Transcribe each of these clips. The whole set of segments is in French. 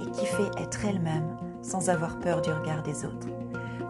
et fait être elles-mêmes sans avoir peur du regard des autres.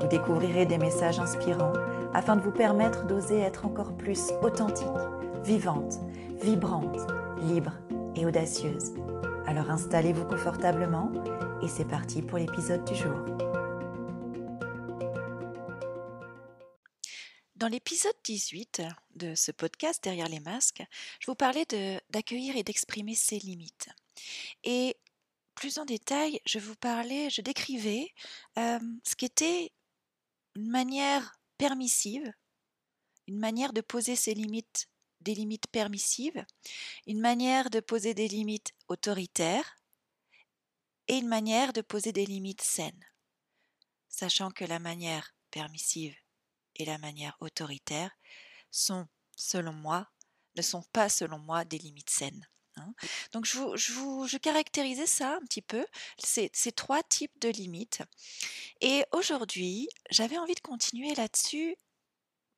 Vous découvrirez des messages inspirants afin de vous permettre d'oser être encore plus authentique, vivante, vibrante, libre et audacieuse. Alors installez-vous confortablement et c'est parti pour l'épisode du jour. Dans l'épisode 18 de ce podcast Derrière les masques, je vous parlais d'accueillir et d'exprimer ses limites. Et plus en détail, je vous parlais, je décrivais ce qu'était une manière permissive, une manière de poser ses limites, des limites permissives, une manière de poser des limites autoritaires et une manière de poser des limites saines, sachant que la manière permissive et la manière autoritaire sont, selon moi, ne sont pas, selon moi, des limites saines. Hein. Donc je, vous, je, caractérisais ça un petit peu, ces, ces trois types de limites. Et aujourd'hui, j'avais envie de continuer là-dessus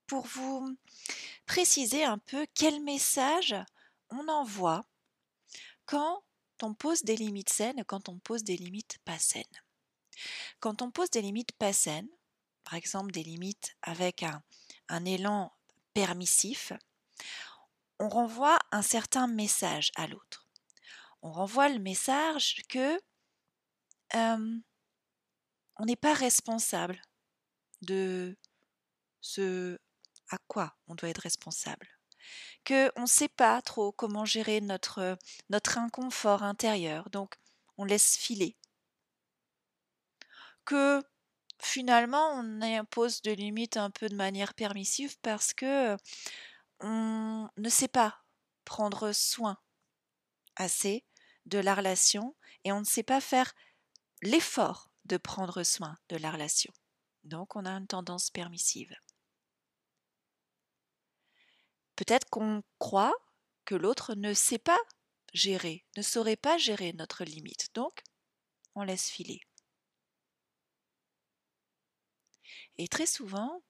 pour vous préciser un peu quel message on envoie quand on pose des limites saines, quand on pose des limites pas saines. Quand on pose des limites pas saines, par exemple des limites avec un, un élan permissif, on renvoie un certain message à l'autre. On renvoie le message que on n'est pas responsable de ce à quoi on doit être responsable, que on ne sait pas trop comment gérer notre notre inconfort intérieur, donc on laisse filer, que finalement on impose des limites un peu de manière permissive parce que on ne sait pas prendre soin assez de la relation et on ne sait pas faire l'effort de prendre soin de la relation. Donc on a une tendance permissive. Peut-être qu'on croit que l'autre ne sait pas gérer, ne saurait pas gérer notre limite. Donc on laisse filer. Et très souvent,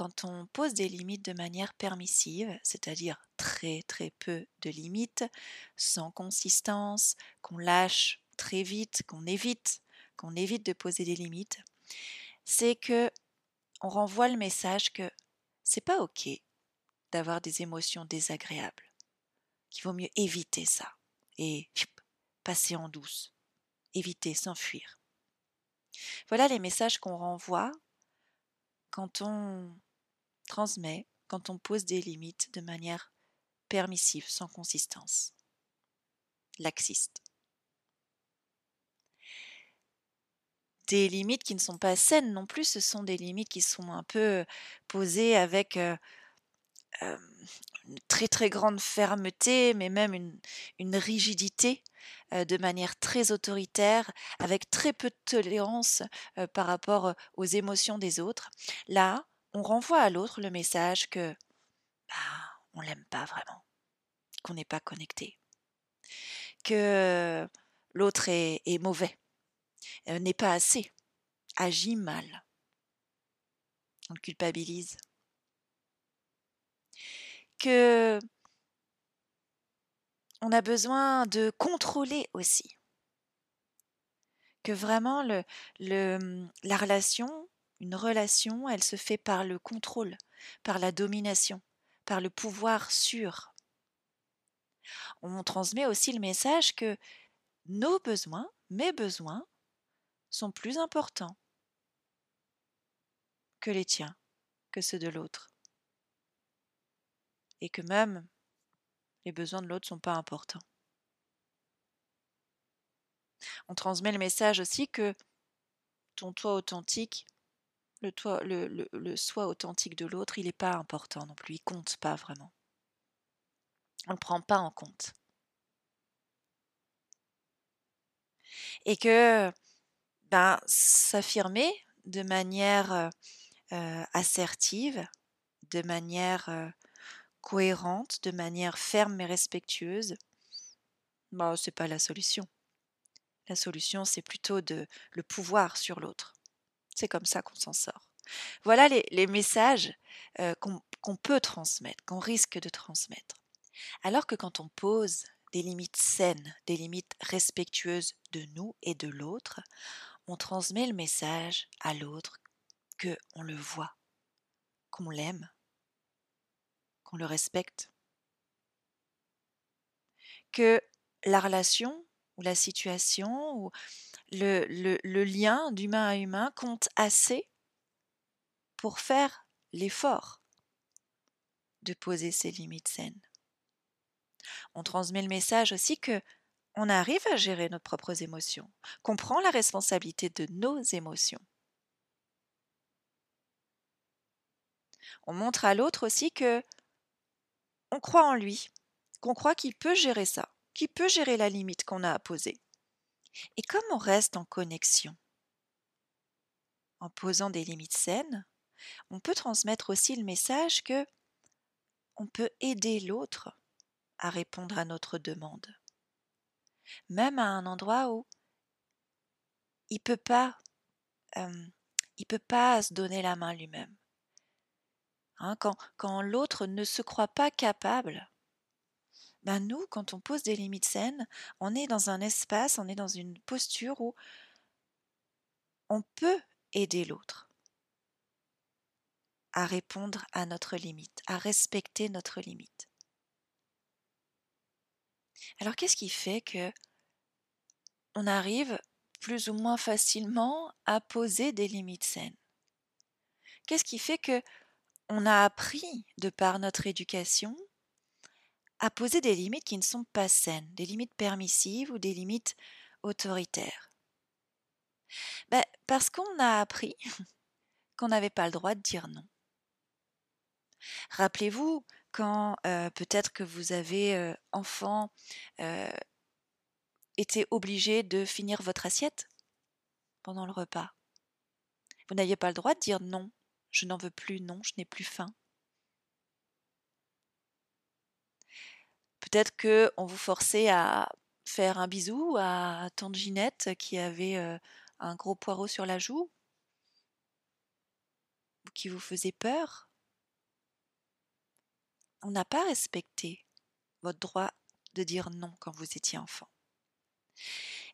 quand on pose des limites de manière permissive, c'est-à-dire très très peu de limites, sans consistance, qu'on lâche très vite, qu'on évite, qu'on évite de poser des limites, c'est que on renvoie le message que c'est pas ok d'avoir des émotions désagréables, qu'il vaut mieux éviter ça et passer en douce, éviter, s'enfuir. Voilà les messages qu'on renvoie quand on transmet quand on pose des limites de manière permissive, sans consistance. Laxiste. Des limites qui ne sont pas saines non plus, ce sont des limites qui sont un peu posées avec euh, euh, une très très grande fermeté, mais même une, rigidité euh, de manière très autoritaire, avec très peu de tolérance par rapport aux émotions des autres. Là, on renvoie à l'autre le message que bah, on l'aime pas vraiment, qu'on n'est pas connecté, que l'autre est, mauvais, euh, n'est pas assez, agit mal. On le culpabilise. Que on a besoin de contrôler aussi. Que vraiment la relation une relation, elle se fait par le contrôle, par la domination, par le pouvoir sûr. On transmet aussi le message que nos besoins, mes besoins, sont plus importants que les tiens, que ceux de l'autre. Et que même les besoins de l'autre ne sont pas importants. On transmet le message aussi que ton toi authentique le, soi authentique de l'autre, il n'est pas important non plus, il compte pas vraiment. On ne le prend pas en compte. et que ben, s'affirmer de manière assertive, de manière cohérente, de manière ferme mais respectueuse, bah, c'est pas la solution. La solution, c'est plutôt de le pouvoir sur l'autre. C'est comme ça qu'on s'en sort. Voilà les, messages qu'on peut transmettre, qu'on risque de transmettre. Alors que quand on pose des limites saines, des limites respectueuses de nous et de l'autre, on transmet le message à l'autre que on le voit, qu'on l'aime, qu'on le respecte, que la relation ou la situation ou le, lien d'humain à humain compte assez pour faire l'effort de poser ses limites saines. On transmet le message aussi que on arrive à gérer nos propres émotions, qu'on prend la responsabilité de nos émotions. On montre à l'autre aussi que on croit en lui, qu'on croit qu'il peut gérer ça, qu'il peut gérer la limite qu'on a à poser. Et comme on reste en connexion, en posant des limites saines, on peut transmettre aussi le message que on peut aider l'autre à répondre à notre demande. Même à un endroit où il peut pas il peut pas se donner la main lui-même. Hein, quand, quand l'autre ne se croit pas capable, ben nous, quand on pose des limites saines, on est dans un espace, on est dans une posture où on peut aider l'autre à répondre à notre limite, à respecter notre limite. Alors qu'est-ce qui fait que on arrive plus ou moins facilement à poser des limites saines? Qu'est-ce qui fait que on a appris de par notre éducation à poser des limites qui ne sont pas saines, des limites permissives ou des limites autoritaires? Ben, Parce qu'on a appris qu'on n'avait pas le droit de dire non. Rappelez-vous quand peut-être que vous avez, enfant, été obligé de finir votre assiette pendant le repas? Vous n'aviez pas le droit de dire non, je n'en veux plus, non, je n'ai plus faim. Peut-être que on vous forçait à faire un bisou à tante Ginette qui avait un gros poireau sur la joue, ou qui vous faisait peur? On n'a pas respecté votre droit de dire non quand vous étiez enfant.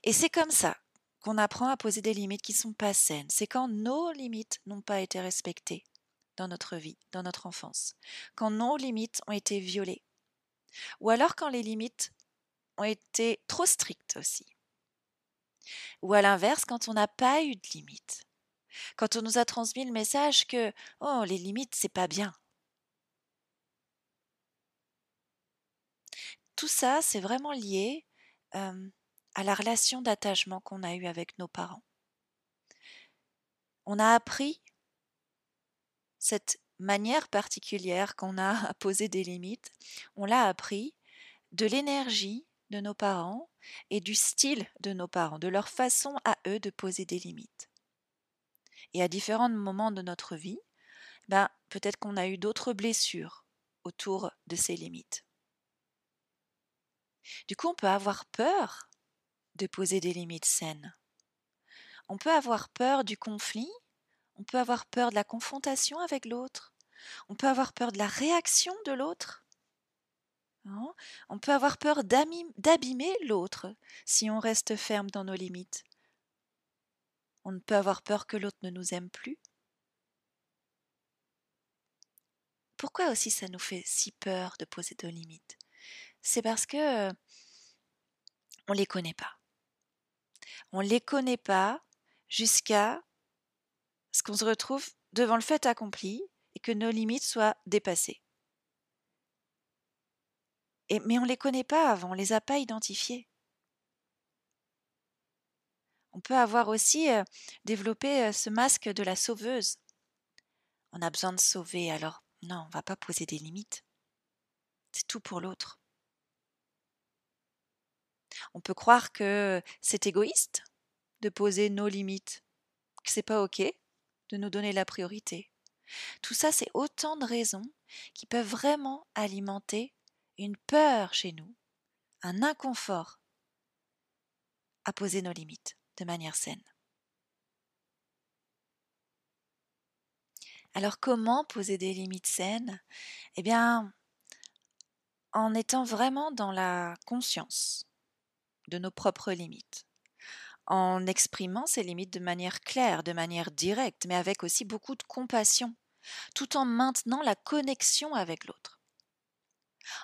Et c'est comme ça qu'on apprend à poser des limites qui ne sont pas saines. C'est quand nos limites n'ont pas été respectées dans notre vie, dans notre enfance. Quand nos limites ont été violées. Ou alors quand les limites ont été trop strictes aussi. Ou à l'inverse, quand on n'a pas eu de limites. Quand on nous a transmis le message que oh les limites c'est pas bien, tout ça, c'est vraiment lié à la relation d'attachement qu'on a eue avec nos parents. On a appris cette manière particulière qu'on a à poser des limites, on l'a appris de l'énergie de nos parents et du style de nos parents, de leur façon à eux de poser des limites. Et à différents moments de notre vie, ben, peut-être qu'on a eu d'autres blessures autour de ces limites. Du coup, on peut avoir peur de poser des limites saines. On peut avoir peur du conflit, on peut avoir peur de la confrontation avec l'autre, on peut avoir peur de la réaction de l'autre. Hein? On peut avoir peur d'abîmer l'autre si on reste ferme dans nos limites. On peut avoir peur que l'autre ne nous aime plus. Pourquoi aussi ça nous fait si peur de poser nos limites? C'est parce que on les connaît pas. On les connaît pas jusqu'à qu'on se retrouve devant le fait accompli et que nos limites soient dépassées. Mais on ne les connaît pas avant, on ne les a pas identifiées. On peut avoir aussi développé ce masque de la sauveuse. On a besoin de sauver, alors non, on ne va pas poser des limites. C'est tout pour l'autre. On peut croire que c'est égoïste de poser nos limites, que c'est pas OK de nous donner la priorité. Tout ça, c'est autant de raisons qui peuvent vraiment alimenter une peur chez nous, un inconfort à poser nos limites de manière saine. Alors comment poser des limites saines? Eh bien, en étant vraiment dans la conscience de nos propres limites, en exprimant ces limites de manière claire, de manière directe, mais avec aussi beaucoup de compassion, tout en maintenant la connexion avec l'autre.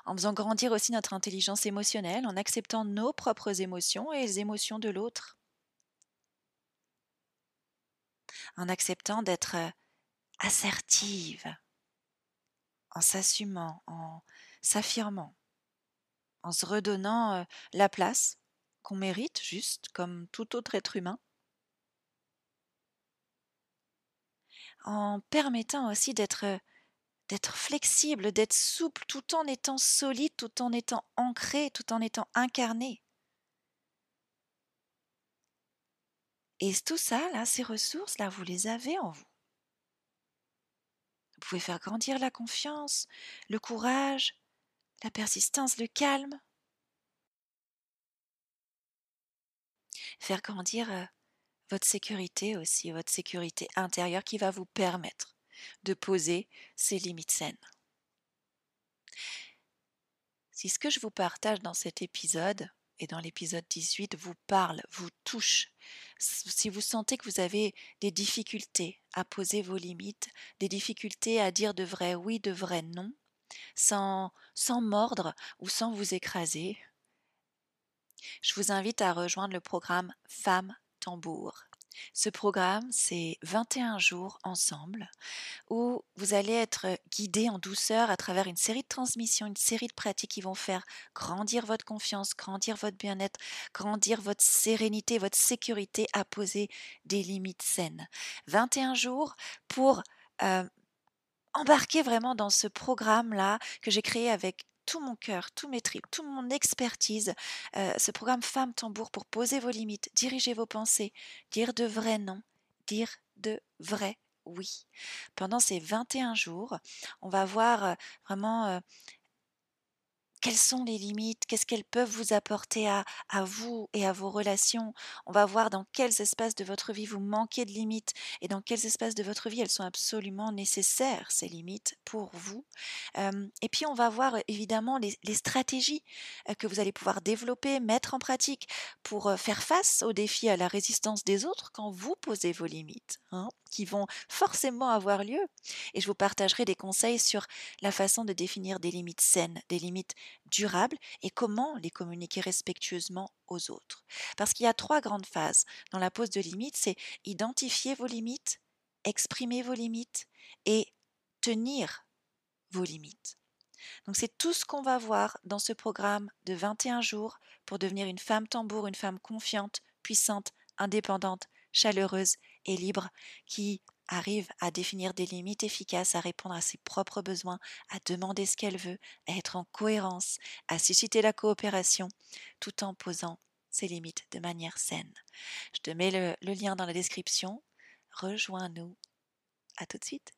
En faisant grandir aussi notre intelligence émotionnelle, en acceptant nos propres émotions et les émotions de l'autre. En acceptant d'être assertive, en s'assumant, en s'affirmant, en se redonnant la place qu'on mérite juste comme tout autre être humain, en permettant aussi d'être d'être flexible, d'être souple, tout en étant solide, tout en étant ancré, tout en étant incarné. Et tout ça, là, ces ressources, là, vous les avez en vous. Vous pouvez faire grandir la confiance, le courage, la persistance, le calme. Faire grandir euh, votre sécurité aussi, votre sécurité intérieure qui va vous permettre de poser ces limites saines. Si ce que je vous partage dans cet épisode et dans l'épisode 18 vous parle, vous touche, si vous sentez que vous avez des difficultés à poser vos limites, des difficultés à dire de vrai oui, de vrai non, sans, sans mordre ou sans vous écraser, je vous invite à rejoindre le programme Femmes Tambour. Ce programme, c'est 21 jours ensemble où vous allez être guidé en douceur à travers une série de transmissions, une série de pratiques qui vont faire grandir votre confiance, grandir votre bien-être, grandir votre sérénité, votre sécurité à poser des limites saines. 21 jours pour euh, embarquer vraiment dans ce programme-là que j'ai créé avec tout mon cœur, tous mes tripes, toute mon expertise, euh, ce programme Femme Tambour pour poser vos limites, diriger vos pensées, dire de vrais non, dire de vrais oui. Pendant ces 21 jours, on va voir euh, vraiment euh, quelles sont les limites, qu'est-ce qu'elles peuvent vous apporter à, vous et à vos relations? On va voir dans quels espaces de votre vie vous manquez de limites et dans quels espaces de votre vie elles sont absolument nécessaires, ces limites, pour vous. et puis on va voir évidemment les, stratégies que vous allez pouvoir développer, mettre en pratique pour faire face aux défis, à la résistance des autres quand vous posez vos limites. Hein qui vont forcément avoir lieu. Et je vous partagerai des conseils sur la façon de définir des limites saines, des limites durables et comment les communiquer respectueusement aux autres. Parce qu'il y a trois grandes phases dans la pose de limites, c'est identifier vos limites, exprimer vos limites et tenir vos limites. Donc c'est tout ce qu'on va voir dans ce programme de 21 jours pour devenir une femme tambour, une femme confiante, puissante, indépendante, chaleureuse et libre qui arrive à définir des limites efficaces, à répondre à ses propres besoins, à demander ce qu'elle veut, à être en cohérence, à susciter la coopération, tout en posant ses limites de manière saine. Je te mets le, le lien dans la description. Rejoins-nous. À tout de suite.